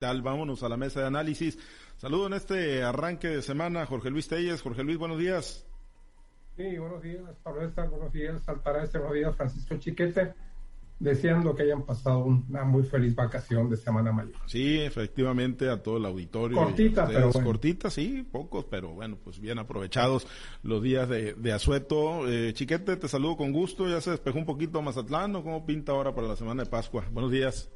Tal, vámonos a la mesa de análisis. Saludo en este arranque de semana, Jorge Luis Telles. Jorge Luis, buenos días. Sí, buenos días, Pablo Estar, buenos días, Saltará este buenos días, Francisco Chiquete, deseando que hayan pasado una muy feliz vacación de Semana Mayor. Sí, efectivamente, a todo el auditorio. Cortita, pero bueno. Cortita, sí, pocos, pero bueno, pues bien aprovechados los días de, de asueto. Eh, Chiquete, te saludo con gusto, ya se despejó un poquito Mazatlán, ¿o cómo pinta ahora para la Semana de Pascua? Buenos días.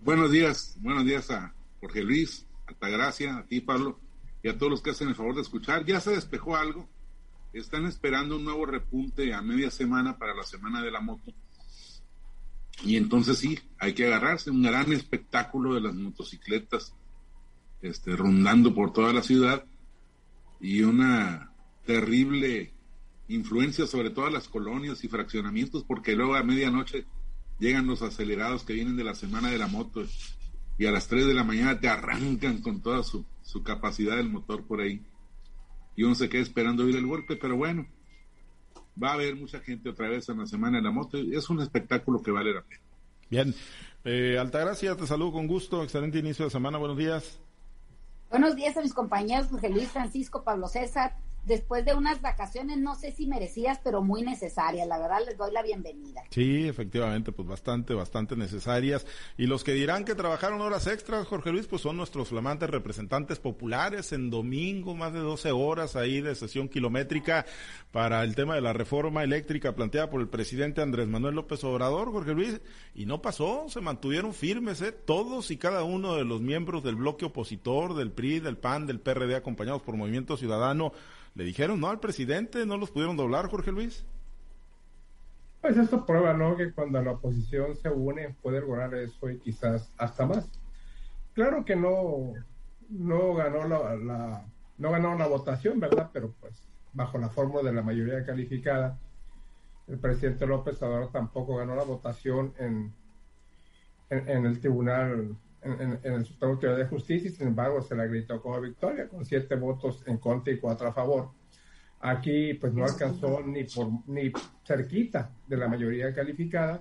Buenos días, buenos días a Jorge Luis, Altagracia, a ti Pablo y a todos los que hacen el favor de escuchar. Ya se despejó algo, están esperando un nuevo repunte a media semana para la semana de la moto. Y entonces sí, hay que agarrarse, un gran espectáculo de las motocicletas este, rondando por toda la ciudad y una terrible influencia sobre todas las colonias y fraccionamientos, porque luego a medianoche llegan los acelerados que vienen de la semana de la moto y a las 3 de la mañana te arrancan con toda su, su capacidad del motor por ahí. Y uno se queda esperando oír el golpe, pero bueno, va a haber mucha gente otra vez en la semana de la moto. Es un espectáculo que vale la pena. Bien. Eh, Altagracia, te saludo con gusto. Excelente inicio de semana. Buenos días. Buenos días a mis compañeros Jorge Luis, Francisco, Pablo César después de unas vacaciones, no sé si merecidas, pero muy necesarias. La verdad, les doy la bienvenida. Sí, efectivamente, pues bastante, bastante necesarias. Y los que dirán que trabajaron horas extras, Jorge Luis, pues son nuestros flamantes representantes populares en domingo, más de 12 horas ahí de sesión kilométrica para el tema de la reforma eléctrica planteada por el presidente Andrés Manuel López Obrador, Jorge Luis. Y no pasó, se mantuvieron firmes, ¿eh? todos y cada uno de los miembros del bloque opositor, del PRI, del PAN, del PRD, acompañados por Movimiento Ciudadano le dijeron no al presidente, no los pudieron doblar, Jorge Luis. Pues esto prueba, ¿no? Que cuando la oposición se une puede lograr eso y quizás hasta más. Claro que no, no ganó la, no ganó la votación, ¿verdad? Pero pues bajo la fórmula de la mayoría calificada, el presidente López Obrador tampoco ganó la votación en, en, el tribunal, en, en, el Supremo Tribunal de Justicia, y sin embargo se la gritó como victoria, con siete votos en contra y cuatro a favor. Aquí pues no alcanzó ni por ni cerquita de la mayoría calificada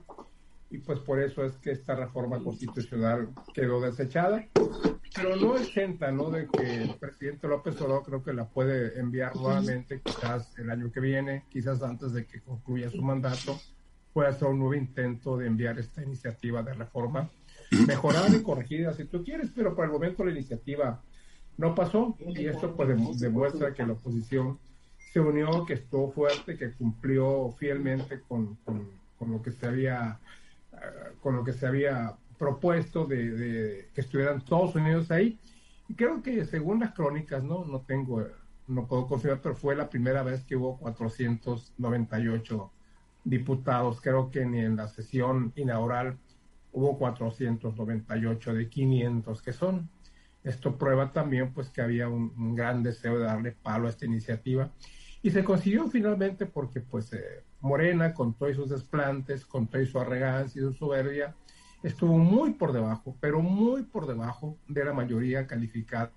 y pues por eso es que esta reforma constitucional quedó desechada, pero no exenta, ¿no? De que el presidente López Obrador creo que la puede enviar nuevamente, quizás el año que viene, quizás antes de que concluya su mandato, pueda hacer un nuevo intento de enviar esta iniciativa de reforma mejorada y corregida si tú quieres, pero por el momento la iniciativa no pasó y esto pues demuestra que la oposición se unió, que estuvo fuerte, que cumplió fielmente con, con, lo que se había eh, con lo que se había propuesto de, que estuvieran todos unidos ahí. Y creo que según las crónicas, no, no tengo, no puedo confirmar, pero fue la primera vez que hubo 498 diputados. Creo que ni en la sesión inaugural hubo 498 de 500 que son. Esto prueba también pues que había un, un gran deseo de darle palo a esta iniciativa y se consiguió finalmente porque pues eh, Morena, con todos sus desplantes, con toda su arrogancia y su soberbia, estuvo muy por debajo, pero muy por debajo de la mayoría calificada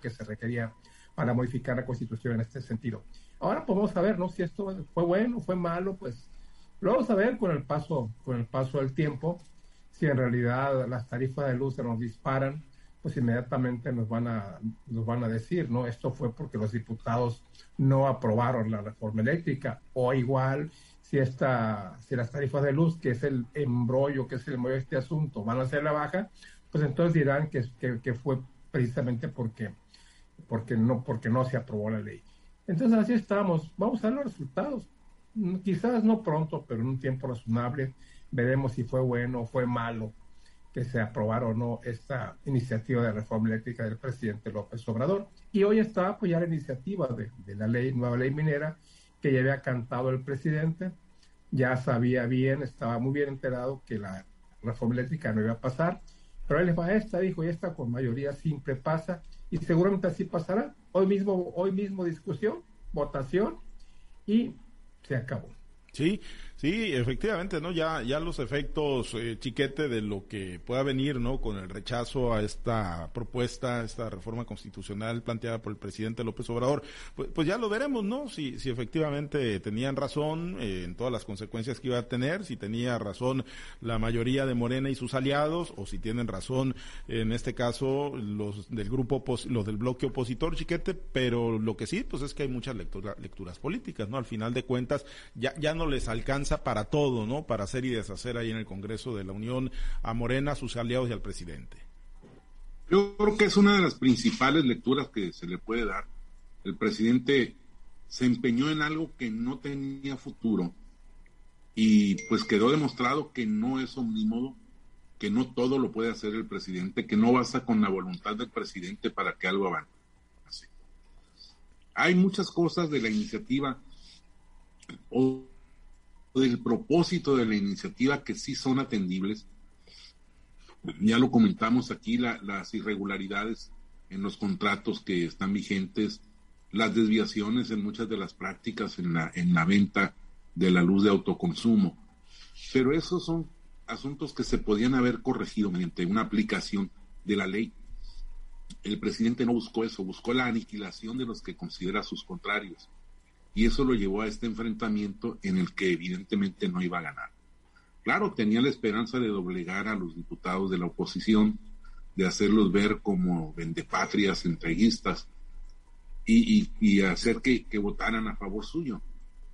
que se requería para modificar la constitución en este sentido. Ahora podemos saber, ¿no? Si esto fue bueno, fue malo, pues lo vamos a ver con el paso, con el paso del tiempo, si en realidad las tarifas de luz se nos disparan, pues inmediatamente nos van a nos van a decir, ¿no? Esto fue porque los diputados no aprobaron la reforma eléctrica o igual si esta si las tarifas de luz, que es el embrollo, que es el embrollo de este asunto, van a ser la baja, pues entonces dirán que, que, que fue precisamente porque porque no porque no se aprobó la ley. Entonces así estamos. Vamos a ver los resultados. Quizás no pronto, pero en un tiempo razonable veremos si fue bueno o fue malo que se aprobara o no esta iniciativa de reforma eléctrica del presidente López Obrador. Y hoy está a apoyar la iniciativa de, la ley, nueva ley minera que ya había cantado el presidente, ya sabía bien, estaba muy bien enterado que la reforma eléctrica no iba a pasar, pero él les va esta, dijo, y esta con mayoría simple pasa, y seguramente así pasará. Hoy mismo, hoy mismo discusión, votación, y se acabó. Sí, Sí, efectivamente, ¿no? Ya, ya los efectos, eh, chiquete, de lo que pueda venir, ¿no? Con el rechazo a esta propuesta, esta reforma constitucional planteada por el presidente López Obrador, pues, pues ya lo veremos, ¿no? Si, si efectivamente tenían razón eh, en todas las consecuencias que iba a tener, si tenía razón la mayoría de Morena y sus aliados, o si tienen razón, en este caso, los del grupo, los del bloque opositor, chiquete, pero lo que sí, pues es que hay muchas lecturas políticas, ¿no? Al final de cuentas, ya, ya no les alcanza para todo, ¿no? Para hacer y deshacer ahí en el Congreso de la Unión a Morena, a sus aliados y al presidente. Yo creo que es una de las principales lecturas que se le puede dar. El presidente se empeñó en algo que no tenía futuro y pues quedó demostrado que no es omnímodo, que no todo lo puede hacer el presidente, que no basta con la voluntad del presidente para que algo avance. Hay muchas cosas de la iniciativa del propósito de la iniciativa que sí son atendibles. Ya lo comentamos aquí, las irregularidades en los contratos que están vigentes, las desviaciones en muchas de las prácticas en la, en la venta de la luz de autoconsumo. Pero esos son asuntos que se podían haber corregido mediante una aplicación de la ley. El presidente no buscó eso, buscó la aniquilación de los que considera sus contrarios y eso lo llevó a este enfrentamiento en el que evidentemente no iba a ganar. Claro, tenía la esperanza de doblegar a los diputados de la oposición, de hacerlos ver como vendepatrias, entreguistas y, hacer que, votaran a favor suyo.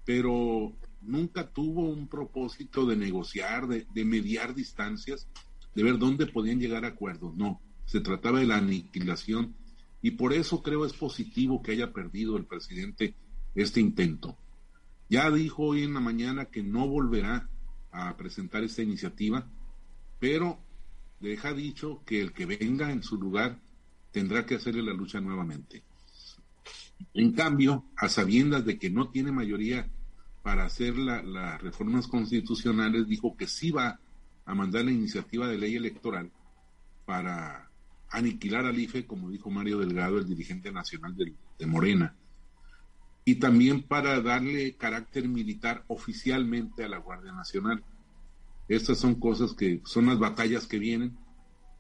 Pero nunca tuvo un propósito de negociar, de, mediar distancias, de ver dónde podían llegar a acuerdos. No, se trataba de la aniquilación y por eso creo es positivo que haya perdido el presidente este intento. Ya dijo hoy en la mañana que no volverá a presentar esta iniciativa, pero deja dicho que el que venga en su lugar tendrá que hacerle la lucha nuevamente. En cambio, a sabiendas de que no tiene mayoría para hacer las reformas constitucionales, dijo que sí va a mandar la iniciativa de ley electoral para aniquilar al IFE, como dijo Mario Delgado, el dirigente nacional de Morena y también para darle carácter militar oficialmente a la Guardia Nacional. Estas son cosas que son las batallas que vienen.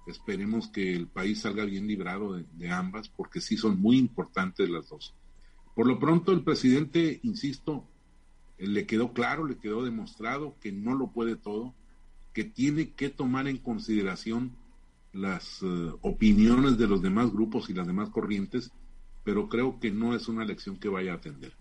Esperemos que el país salga bien librado de, ambas, porque sí son muy importantes las dos. Por lo pronto, el presidente, insisto, le quedó claro, le quedó demostrado que no lo puede todo, que tiene que tomar en consideración las eh, opiniones de los demás grupos y las demás corrientes pero creo que no es una lección que vaya a atender.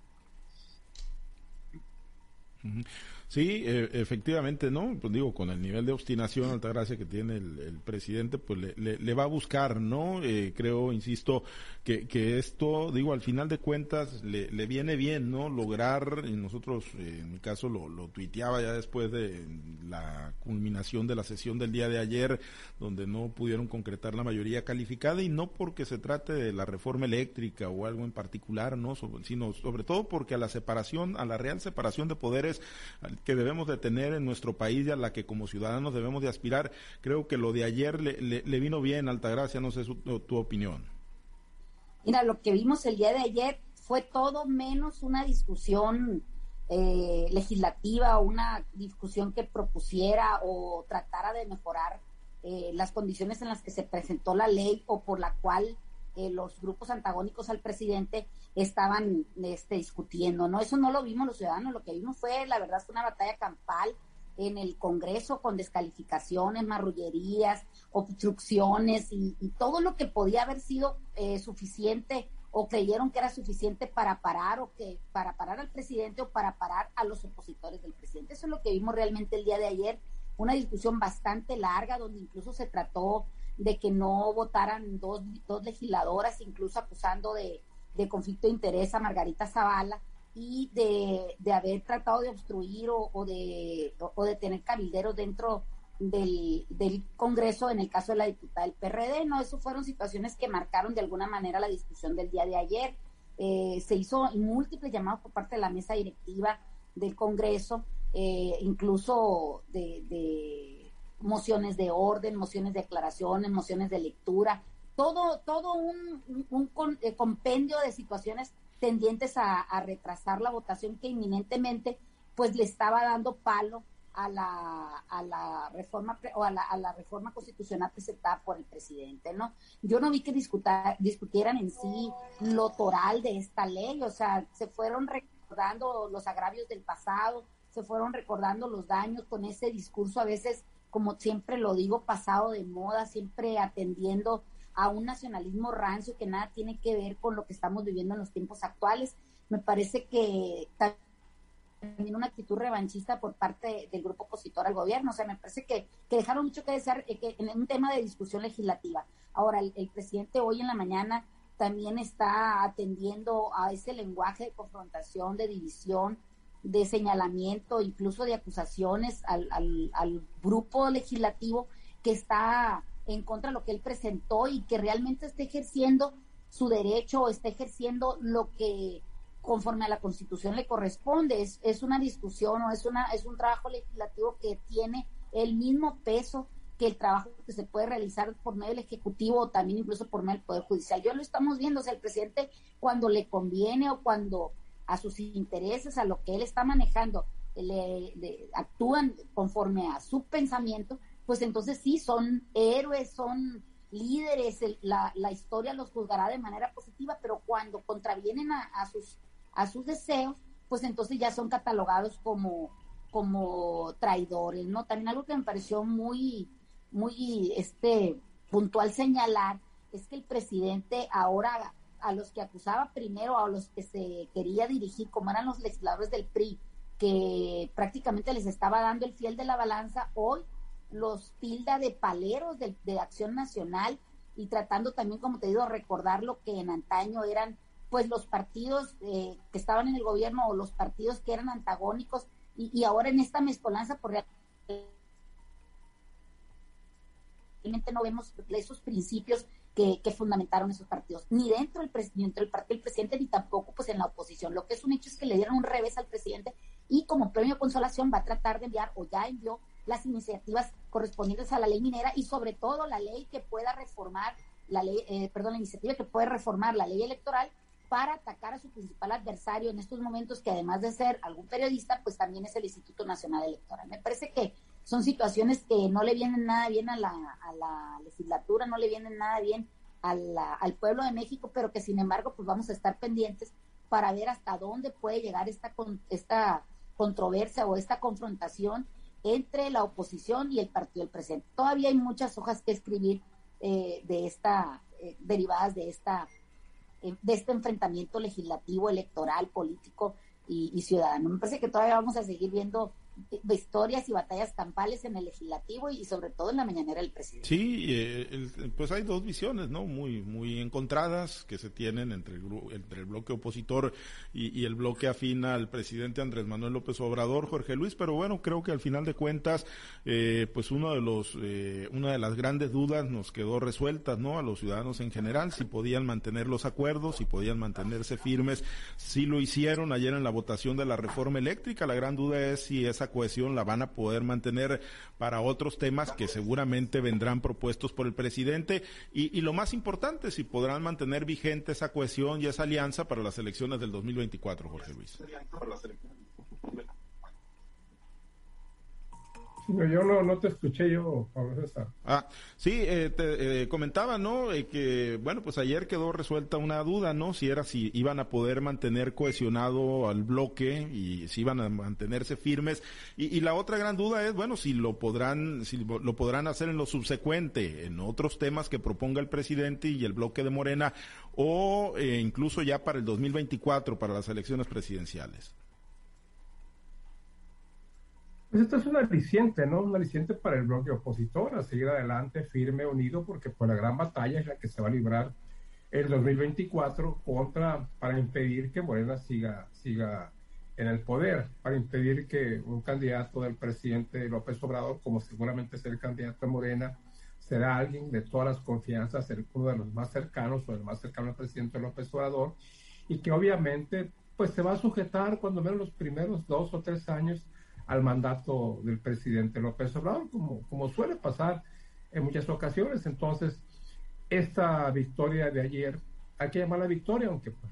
Sí, e, efectivamente, ¿no? Pues digo, con el nivel de obstinación, alta gracia que tiene el, presidente, pues le, va a buscar, ¿no? Eh, creo, insisto, que, que esto, digo, al final de cuentas, le, viene bien, ¿no? Lograr, y nosotros, eh, en mi caso, lo, lo tuiteaba ya después de la culminación de la sesión del día de ayer, donde no pudieron concretar la mayoría calificada, y no porque se trate de la reforma eléctrica o algo en particular, ¿no? sino sobre todo porque a la separación, a la real separación de poderes, que debemos de tener en nuestro país y a la que como ciudadanos debemos de aspirar. Creo que lo de ayer le, vino bien, Altagracia, no sé tu opinión. Mira, lo que vimos el día de ayer fue todo menos una discusión eh, legislativa o una discusión que propusiera o tratara de mejorar eh, las condiciones en las que se presentó la ley o por la cual eh, los grupos antagónicos al presidente estaban este, discutiendo, ¿no? Eso no lo vimos los ciudadanos, lo que vimos fue, la verdad, fue una batalla campal en el Congreso con descalificaciones, marrullerías, obstrucciones y, todo lo que podía haber sido eh, suficiente o creyeron que era suficiente para parar o que para parar al presidente o para parar a los opositores del presidente. Eso es lo que vimos realmente el día de ayer, una discusión bastante larga donde incluso se trató de que no votaran dos, dos legisladoras, incluso acusando de, conflicto de interés a Margarita Zavala y de, haber tratado de obstruir o, de, o de tener cabilderos dentro del, Congreso en el caso de la diputada del PRD. No, eso fueron situaciones que marcaron de alguna manera la discusión del día de ayer. Eh, se hizo múltiples llamados por parte de la mesa directiva del Congreso, eh, incluso de mociones de orden, mociones de declaraciones, mociones de lectura, todo, todo un, eh, compendio de situaciones tendientes a, retrasar la votación que inminentemente pues le estaba dando palo a la, a la reforma o a la, a la, reforma constitucional presentada por el presidente, ¿no? Yo no vi que discutieran en sí lo toral de esta ley, o sea, se fueron recordando los agravios del pasado, se fueron recordando los daños con ese discurso a veces, como siempre lo digo, pasado de moda, siempre atendiendo a un nacionalismo rancio que nada tiene que ver con lo que estamos viviendo en los tiempos actuales. Me parece que también una actitud revanchista por parte del grupo opositor al gobierno. O sea, me parece que, dejaron mucho que desear eh, que, en un tema de discusión legislativa. Ahora, el, presidente hoy en la mañana también está atendiendo a ese lenguaje de confrontación, de división, de señalamiento, incluso de acusaciones al, al, al grupo legislativo que está en contra de lo que él presentó y que realmente está ejerciendo su derecho o está ejerciendo lo que conforme a la Constitución le corresponde. Es, es una discusión o es, una, es un trabajo legislativo que tiene el mismo peso que el trabajo que se puede realizar por medio del Ejecutivo o también incluso por medio del Poder Judicial. Yo lo estamos viendo, o sea, el presidente cuando le conviene o cuando a sus intereses, a lo que él está manejando, le, actúan conforme a su pensamiento, pues entonces sí, son héroes, son líderes, la, la, historia los juzgará de manera positiva, pero cuando contravienen a sus a sus deseos, pues entonces ya son catalogados como, como traidores, ¿no? También algo que me pareció muy, muy este, puntual señalar es que el presidente ahora a los que acusaba primero, a los que se quería dirigir, como eran los legisladores del PRI, que prácticamente les estaba dando el fiel de la balanza, hoy los tilda de paleros de, de Acción Nacional y tratando también, como te digo, recordar lo que en antaño eran pues los partidos eh, que estaban en el gobierno o los partidos que eran antagónicos y, ahora en esta mezcolanza por realmente no vemos esos principios que, fundamentaron esos partidos, ni dentro del, dentro del partido del presidente, ni tampoco pues en la oposición. Lo que es un hecho es que le dieron un revés al presidente y como premio consolación va a tratar de enviar o ya envió las iniciativas correspondientes a la ley minera y sobre todo la ley que pueda reformar la ley, eh, perdón, la iniciativa que puede reformar la ley electoral para atacar a su principal adversario en estos momentos, que además de ser algún periodista, pues también es el Instituto Nacional Electoral. Me parece que son situaciones que no le vienen nada bien a la, a la legislatura, no le vienen nada bien al pueblo de México, pero que sin embargo, pues vamos a estar pendientes para ver hasta dónde puede llegar esta, esta controversia o esta confrontación entre la oposición y el partido del presidente. Todavía hay muchas hojas que escribir eh, de esta, eh, derivadas de esta eh, de este enfrentamiento legislativo, electoral, político y, y, ciudadano. Me parece que todavía vamos a seguir viendo historias y batallas campales en el legislativo y sobre todo en la mañanera del presidente. Sí, eh, pues hay dos visiones, ¿no? Muy muy encontradas que se tienen entre el, entre el bloque opositor y, el bloque afín al presidente Andrés Manuel López Obrador, Jorge Luis, pero bueno, creo que al final de cuentas, eh, pues uno de los, eh, una de las grandes dudas nos quedó resuelta, ¿no? A los ciudadanos en general, si podían mantener los acuerdos, si podían mantenerse firmes, si lo hicieron ayer en la votación de la reforma eléctrica, la gran duda es si esa cohesión la van a poder mantener para otros temas que seguramente vendrán propuestos por el presidente. Y, y lo más importante, si podrán mantener vigente esa cohesión y esa alianza para las elecciones del 2024, Jorge Luis yo no, no te escuché yo, Pablo César. Ah, sí, eh, te eh, comentaba, ¿no? Eh, que, bueno, pues ayer quedó resuelta una duda, ¿no? Si era si iban a poder mantener cohesionado al bloque y si iban a mantenerse firmes. Y, y la otra gran duda es, bueno, si lo podrán, si lo podrán hacer en lo subsecuente, en otros temas que proponga el presidente y el bloque de Morena, o incluso ya para el 2024, para las elecciones presidenciales. Pues esto es un aliciente, ¿no? Un aliciente para el bloque opositor a seguir adelante, firme, unido, porque pues la gran batalla es la que se va a librar el 2024 contra, para impedir que Morena siga, siga en el poder, para impedir que un candidato del presidente López Obrador, como seguramente es el candidato de Morena, será alguien de todas las confianzas, uno de los más cercanos o el más cercano al presidente López Obrador, y que obviamente pues se va a sujetar cuando menos los primeros dos o tres años al mandato del presidente López Obrador, como, como suele pasar en muchas ocasiones. Entonces, esta victoria de ayer, hay que llamarla victoria, aunque pues,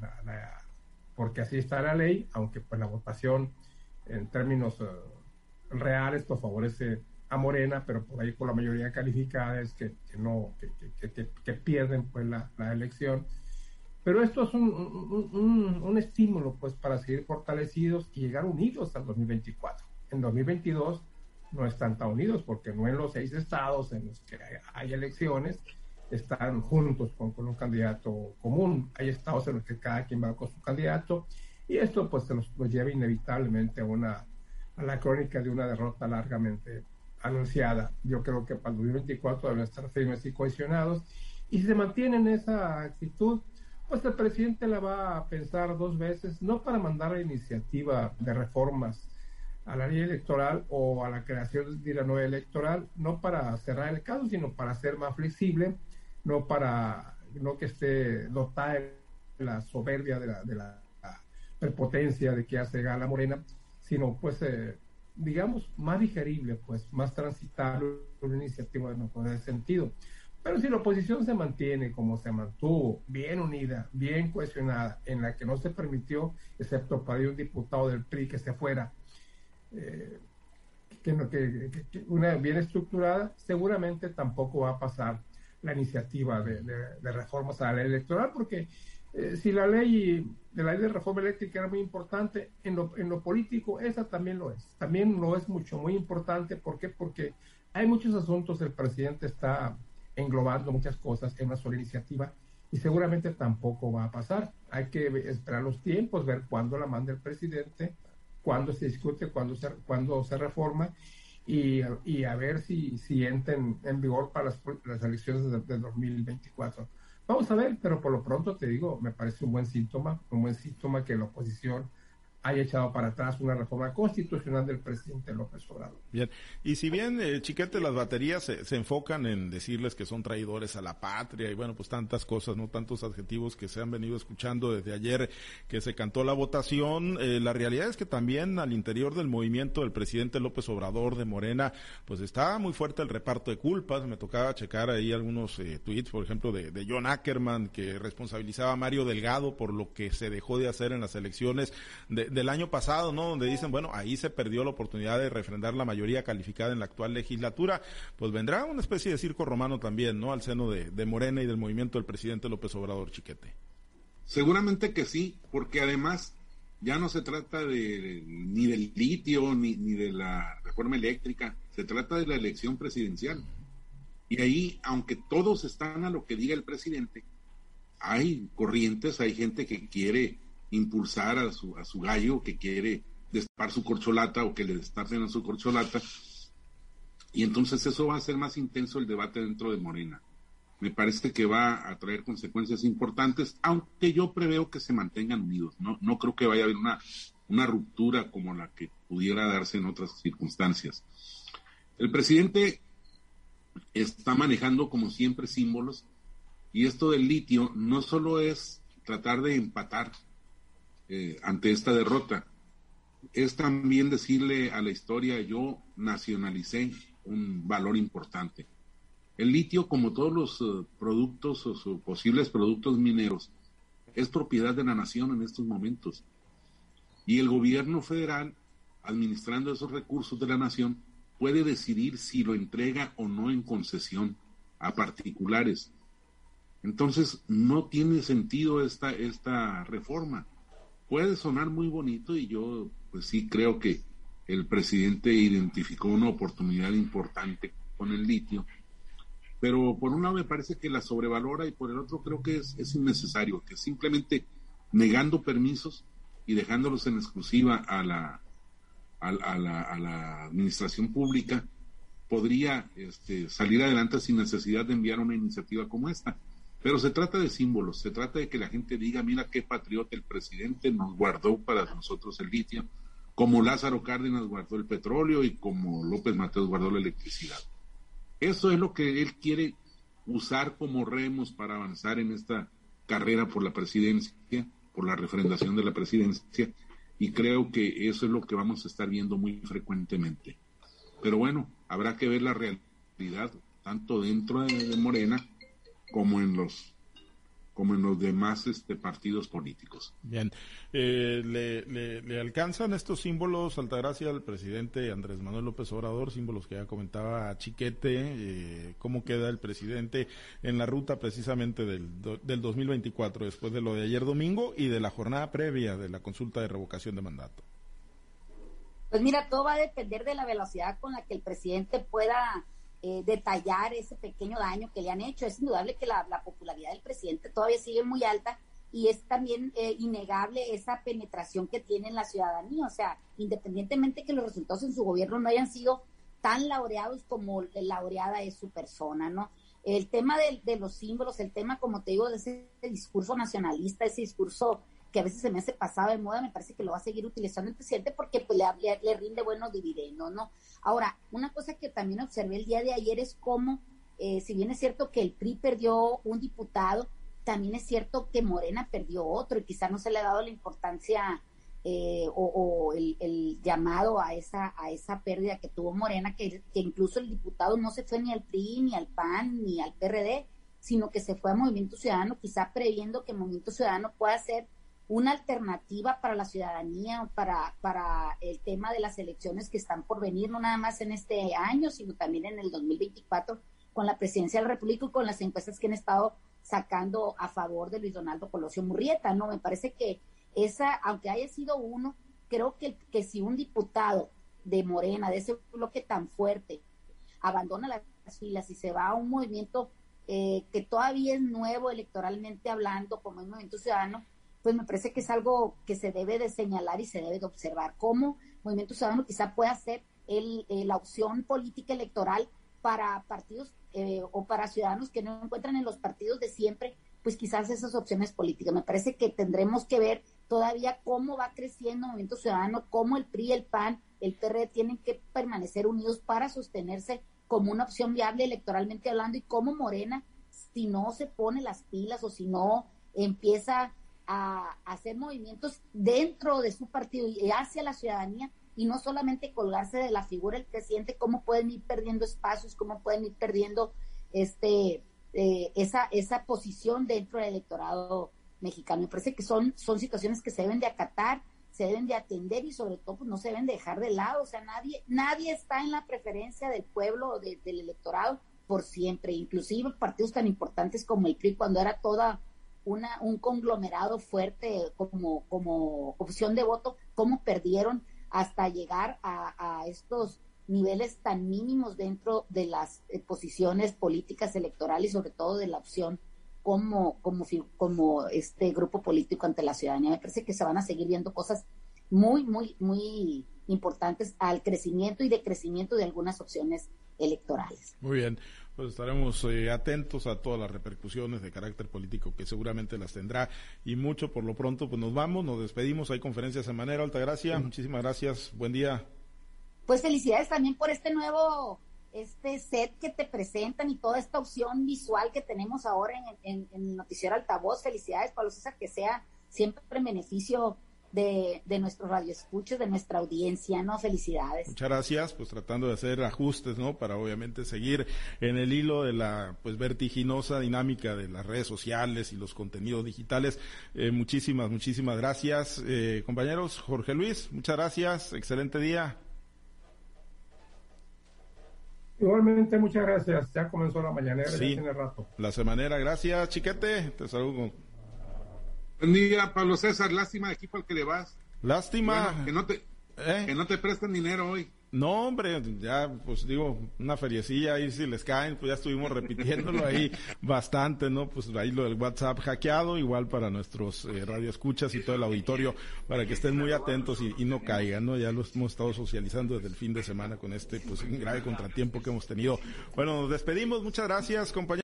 porque así está la ley, aunque pues la votación en términos eh, reales, esto favorece a Morena, pero por ahí por la mayoría calificada es que, no, que, pierden pues la, elección. Pero esto es un, un, estímulo pues para seguir fortalecidos y llegar unidos al 2024. En 2022 no están tan unidos porque no en los seis estados en los que hay, elecciones están juntos con, con, un candidato común. Hay estados en los que cada quien va con su candidato y esto pues se nos, lleva inevitablemente a una a la crónica de una derrota largamente anunciada. Yo creo que para el 2024 deben estar firmes y cohesionados. Y si se mantienen esa actitud, pues el presidente la va a pensar dos veces, no para mandar la iniciativa de reformas a la ley electoral o a la creación de la nueva electoral, no para cerrar el caso, sino para ser más flexible, no para no que esté dotada la soberbia de la, de la prepotencia de que hace Gala Morena, sino pues eh, digamos, más digerible, pues más transitable una iniciativa de no poder sentido. Pero si la oposición se mantiene como se mantuvo, bien unida, bien cohesionada, en la que no se permitió, excepto para un diputado del PRI que se fuera, eh, que, que, una bien estructurada, seguramente tampoco va a pasar la iniciativa de, de reformas a la ley electoral, porque eh, si la ley de la ley de reforma eléctrica era muy importante, en lo, en lo político esa también lo es. También lo es mucho, muy importante. ¿Por qué? Porque hay muchos asuntos, el presidente está englobando muchas cosas en una sola iniciativa y seguramente tampoco va a pasar. Hay que esperar los tiempos, ver cuándo la manda el presidente, cuándo se discute, cuándo se, cuándo se reforma y, y a ver si, si entra en, vigor para las, las elecciones de, de 2024. Vamos a ver, pero por lo pronto te digo, me parece un buen síntoma, un buen síntoma que la oposición haya echado para atrás una reforma constitucional del presidente López Obrador. Bien, y si bien, eh, Chiquete, las baterías se, enfocan en decirles que son traidores a la patria y bueno, pues tantas cosas, no tantos adjetivos que se han venido escuchando desde ayer que se cantó la votación, eh, la realidad es que también al interior del movimiento del presidente López Obrador de Morena, pues está muy fuerte el reparto de culpas, me tocaba checar ahí algunos eh, tweets, por ejemplo, de, de John Ackerman, que responsabilizaba a Mario Delgado por lo que se dejó de hacer en las elecciones de, del año pasado, ¿no? Donde dicen, bueno, ahí se perdió la oportunidad de refrendar la mayoría calificada en la actual legislatura, pues vendrá una especie de circo romano también, ¿no? Al seno de, Morena y del movimiento del presidente López Obrador Chiquete. Seguramente que sí, porque además ya no se trata de, ni del litio ni, ni de la reforma eléctrica, se trata de la elección presidencial. Y ahí, aunque todos están a lo que diga el presidente, hay corrientes, hay gente que quiere impulsar a su, a su gallo que quiere destapar su corcholata o que le destapen a su corcholata. Y entonces eso va a ser más intenso el debate dentro de Morena. Me parece que va a traer consecuencias importantes, aunque yo preveo que se mantengan unidos. No, no creo que vaya a haber una, una ruptura como la que pudiera darse en otras circunstancias. El presidente está manejando, como siempre, símbolos, y esto del litio no solo es tratar de empatar eh, ante esta derrota. Es también decirle a la historia, yo nacionalicé un valor importante. El litio, como todos los eh, productos o posibles productos mineros, es propiedad de la nación en estos momentos. Y el gobierno federal, administrando esos recursos de la nación, puede decidir si lo entrega o no en concesión a particulares. Entonces, no tiene sentido esta, esta reforma puede sonar muy bonito y yo pues sí creo que el presidente identificó una oportunidad importante con el litio, pero por un lado me parece que la sobrevalora y por el otro creo que es, es innecesario, que simplemente negando permisos y dejándolos en exclusiva a la, a, la, a la administración pública podría este, salir adelante sin necesidad de enviar una iniciativa como esta. Pero se trata de símbolos, se trata de que la gente diga, mira qué patriota el presidente nos guardó para nosotros el litio, como Lázaro Cárdenas guardó el petróleo y como López Mateos guardó la electricidad. Eso es lo que él quiere usar como remos para avanzar en esta carrera por la presidencia, por la refrendación de la presidencia, y creo que eso es lo que vamos a estar viendo muy frecuentemente. Pero bueno, habrá que ver la realidad, tanto dentro de Morena como en los como en los demás este, partidos políticos. Bien, eh, ¿le, le, alcanzan estos símbolos, Altagracia, al presidente Andrés Manuel López Obrador, símbolos que ya comentaba Chiquete, eh, cómo queda el presidente en la ruta precisamente del, del 2024, después de lo de ayer domingo y de la jornada previa de la consulta de revocación de mandato? Pues mira, todo va a depender de la velocidad con la que el presidente pueda eh, detallar ese pequeño daño que le han hecho. Es indudable que la, popularidad del presidente todavía sigue muy alta y es también eh, innegable esa penetración que tiene en la ciudadanía. O sea, independientemente que los resultados en su gobierno no hayan sido tan laureados como laureada es su persona, ¿no? El tema de, de los símbolos, el tema, como te digo, de ese discurso nacionalista, ese discurso que a veces se me hace pasado de moda, me parece que lo va a seguir utilizando el presidente porque pues, le, rinde buenos dividendos, ¿no? Ahora, una cosa que también observé el día de ayer es cómo, eh, si bien es cierto que el PRI perdió un diputado, también es cierto que Morena perdió otro y quizás no se le ha dado la importancia eh, o, el, llamado a esa, a esa pérdida que tuvo Morena, que, que incluso el diputado no se fue ni al PRI, ni al PAN, ni al PRD, sino que se fue a Movimiento Ciudadano, quizá previendo que Movimiento Ciudadano pueda ser una alternativa para la ciudadanía, para, para el tema de las elecciones que están por venir, no nada más en este año, sino también en el 2024, con la presidencia de la y con las encuestas que han estado sacando a favor de Luis Donaldo Colosio Murrieta, ¿no? Me parece que esa, aunque haya sido uno, creo que, que si un diputado de Morena, de ese bloque tan fuerte, abandona las filas y se va a un movimiento eh, que todavía es nuevo electoralmente hablando, como el Movimiento Ciudadano, pues me parece que es algo que se debe de señalar y se debe de observar. Cómo Movimiento Ciudadano quizá pueda ser el, eh, la opción política electoral para partidos eh, o para ciudadanos que no encuentran en los partidos de siempre, pues quizás esas opciones políticas. Me parece que tendremos que ver todavía cómo va creciendo Movimiento Ciudadano, cómo el PRI, el PAN, el PRD tienen que permanecer unidos para sostenerse como una opción viable electoralmente hablando y cómo Morena, si no se pone las pilas o si no empieza a, hacer movimientos dentro de su partido y hacia la ciudadanía y no solamente colgarse de la figura del presidente, cómo pueden ir perdiendo espacios, cómo pueden ir perdiendo este eh, esa, esa posición dentro del electorado mexicano. Me parece que son, son situaciones que se deben de acatar, se deben de atender y sobre todo pues, no se deben dejar de lado. O sea, nadie, nadie está en la preferencia del pueblo o del electorado por siempre, inclusive partidos tan importantes como el PRI cuando era toda una, un conglomerado fuerte como, como opción de voto, cómo perdieron hasta llegar a, estos niveles tan mínimos dentro de las eh, posiciones políticas electorales y sobre todo de la opción como, como, como este grupo político ante la ciudadanía. Me parece que se van a seguir viendo cosas muy, muy, muy importantes al crecimiento y decrecimiento de algunas opciones electorales. Muy bien pues estaremos eh, atentos a todas las repercusiones de carácter político que seguramente las tendrá. Y mucho por lo pronto pues nos vamos, nos despedimos, hay conferencias de manera Altagracia, muchísimas gracias, buen día. Pues felicidades también por este nuevo este set que te presentan y toda esta opción visual que tenemos ahora en, en, el noticiero altavoz. Felicidades, Pablo César, que sea siempre en beneficio de, de nuestros radioescuchos, de nuestra audiencia, ¿no? Felicidades. Muchas gracias, pues tratando de hacer ajustes, ¿no? Para obviamente seguir en el hilo de la, pues, vertiginosa dinámica de las redes sociales y los contenidos digitales. Eh, muchísimas, muchísimas gracias, eh, compañeros. Jorge Luis, muchas gracias, excelente día. Igualmente, muchas gracias. Ya comenzó la mañanera, ya tiene rato. La semanera, gracias, Chiquete. Te saludo. Buen día, Pablo César. Lástima de equipo al que le vas. Lástima. que, no te, ¿Eh? que no te prestan dinero hoy. No, hombre, ya, pues digo, una feriecilla ahí si les caen, pues ya estuvimos repitiéndolo ahí bastante, ¿no? Pues ahí lo del WhatsApp hackeado, igual para nuestros eh, radioescuchas y todo el auditorio, para que estén muy atentos y, y, no caigan, ¿no? Ya lo hemos estado socializando desde el fin de semana con este, pues, grave contratiempo que hemos tenido. Bueno, nos despedimos, muchas gracias, compañeros.